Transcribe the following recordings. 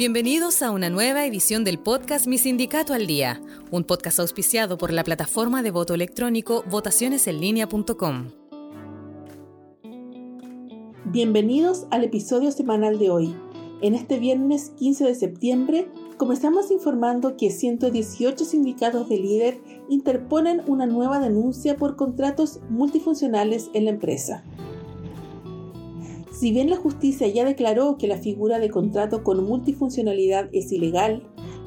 Bienvenidos a una nueva edición del podcast Mi Sindicato al Día, un podcast auspiciado por la plataforma de voto electrónico votacionesenlinea.com. Bienvenidos al episodio semanal de hoy. En este viernes 15 de septiembre comenzamos informando que 118 sindicatos de líder interponen una nueva denuncia por contratos multifuncionales en la empresa. Si bien la justicia ya declaró que la figura de contrato con multifuncionalidad es ilegal,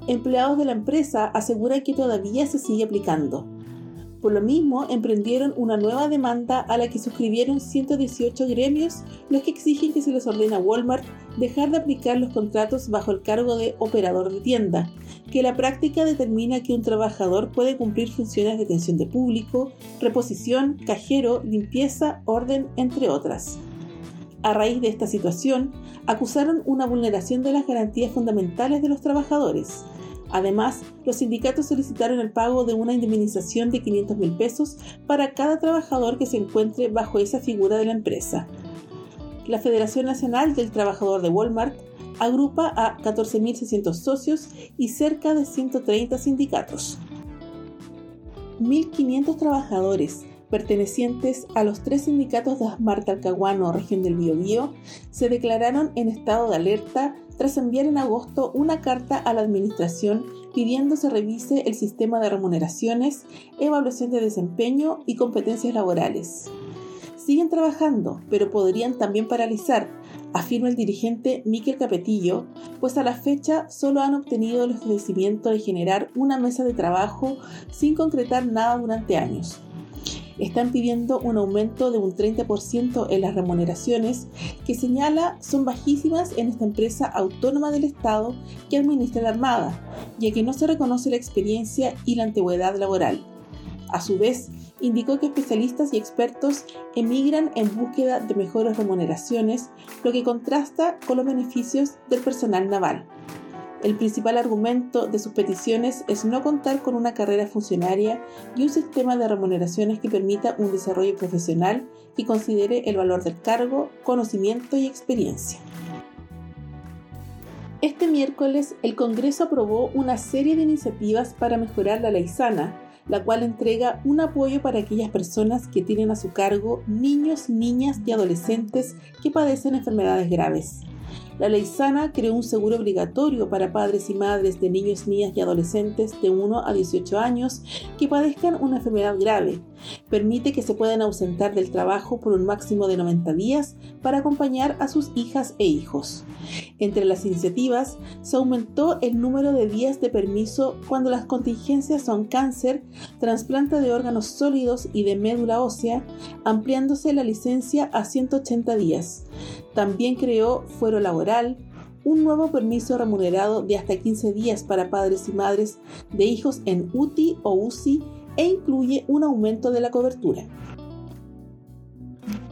empleados de la empresa aseguran que todavía se sigue aplicando. Por lo mismo, emprendieron una nueva demanda a la que suscribieron 118 gremios, los que exigen que se les ordene a Walmart dejar de aplicar los contratos bajo el cargo de operador de tienda, que la práctica determina que un trabajador puede cumplir funciones de atención de público, reposición, cajero, limpieza, orden, entre otras. A raíz de esta situación, acusaron una vulneración de las garantías fundamentales de los trabajadores. Además, los sindicatos solicitaron el pago de una indemnización de 500 mil pesos para cada trabajador que se encuentre bajo esa figura de la empresa. La Federación Nacional del Trabajador de Walmart agrupa a 14.600 socios y cerca de 130 sindicatos. 1.500 trabajadores pertenecientes a los tres sindicatos de Asmar Talcahuano, región del Biobío, se declararon en estado de alerta tras enviar en agosto una carta a la Administración pidiendo se revise el sistema de remuneraciones, evaluación de desempeño y competencias laborales. Siguen trabajando, pero podrían también paralizar, afirma el dirigente Miquel Capetillo, pues a la fecha solo han obtenido el ofrecimiento de generar una mesa de trabajo sin concretar nada durante años están pidiendo un aumento de un 30% en las remuneraciones que señala son bajísimas en esta empresa autónoma del Estado que administra la Armada, ya que no se reconoce la experiencia y la antigüedad laboral. A su vez, indicó que especialistas y expertos emigran en búsqueda de mejores remuneraciones, lo que contrasta con los beneficios del personal naval. El principal argumento de sus peticiones es no contar con una carrera funcionaria y un sistema de remuneraciones que permita un desarrollo profesional y considere el valor del cargo, conocimiento y experiencia. Este miércoles el Congreso aprobó una serie de iniciativas para mejorar la ley sana, la cual entrega un apoyo para aquellas personas que tienen a su cargo niños, niñas y adolescentes que padecen enfermedades graves. La ley sana creó un seguro obligatorio para padres y madres de niños, niñas y adolescentes de 1 a 18 años que padezcan una enfermedad grave. Permite que se puedan ausentar del trabajo por un máximo de 90 días para acompañar a sus hijas e hijos. Entre las iniciativas, se aumentó el número de días de permiso cuando las contingencias son cáncer, trasplante de órganos sólidos y de médula ósea, ampliándose la licencia a 180 días. También creó fuero laboral, un nuevo permiso remunerado de hasta 15 días para padres y madres de hijos en UTI o UCI e incluye un aumento de la cobertura.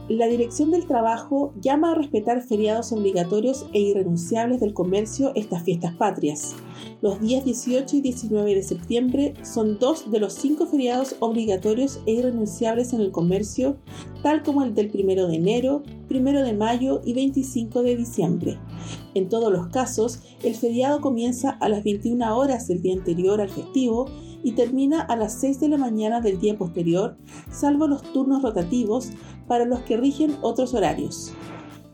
La Dirección del Trabajo llama a respetar feriados obligatorios e irrenunciables del comercio estas fiestas patrias. Los días 18 y 19 de septiembre son dos de los cinco feriados obligatorios e irrenunciables en el comercio, tal como el del 1 de enero, 1 de mayo y 25 de diciembre. En todos los casos, el feriado comienza a las 21 horas del día anterior al festivo y termina a las 6 de la mañana del día posterior, salvo los turnos rotativos para los que rigen otros horarios.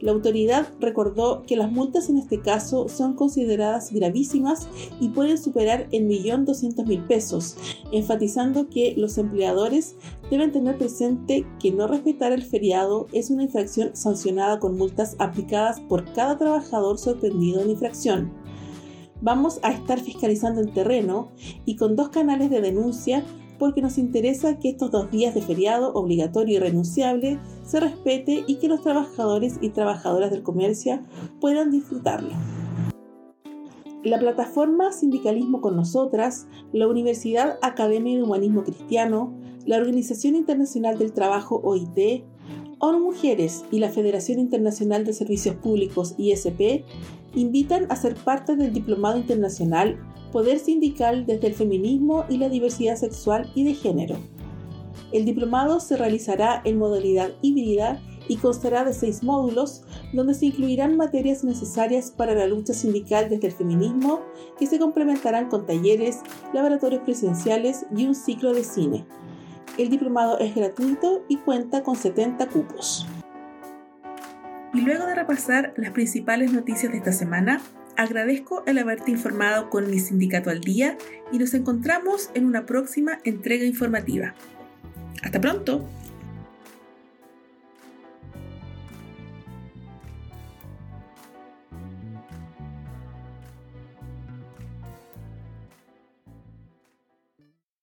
La autoridad recordó que las multas en este caso son consideradas gravísimas y pueden superar el millón doscientos mil pesos, enfatizando que los empleadores deben tener presente que no respetar el feriado es una infracción sancionada con multas aplicadas por cada trabajador sorprendido en infracción. Vamos a estar fiscalizando en terreno y con dos canales de denuncia porque nos interesa que estos dos días de feriado obligatorio y renunciable se respete y que los trabajadores y trabajadoras del comercio puedan disfrutarlo. La plataforma Sindicalismo con Nosotras, la Universidad Academia de Humanismo Cristiano, la Organización Internacional del Trabajo OIT, ONU Mujeres y la Federación Internacional de Servicios Públicos ISP invitan a ser parte del Diplomado Internacional Poder Sindical desde el Feminismo y la Diversidad Sexual y de Género. El diplomado se realizará en modalidad híbrida y constará de seis módulos donde se incluirán materias necesarias para la lucha sindical desde el feminismo que se complementarán con talleres, laboratorios presenciales y un ciclo de cine. El diplomado es gratuito y cuenta con 70 cupos. Y luego de repasar las principales noticias de esta semana, agradezco el haberte informado con mi sindicato al día y nos encontramos en una próxima entrega informativa. Hasta pronto.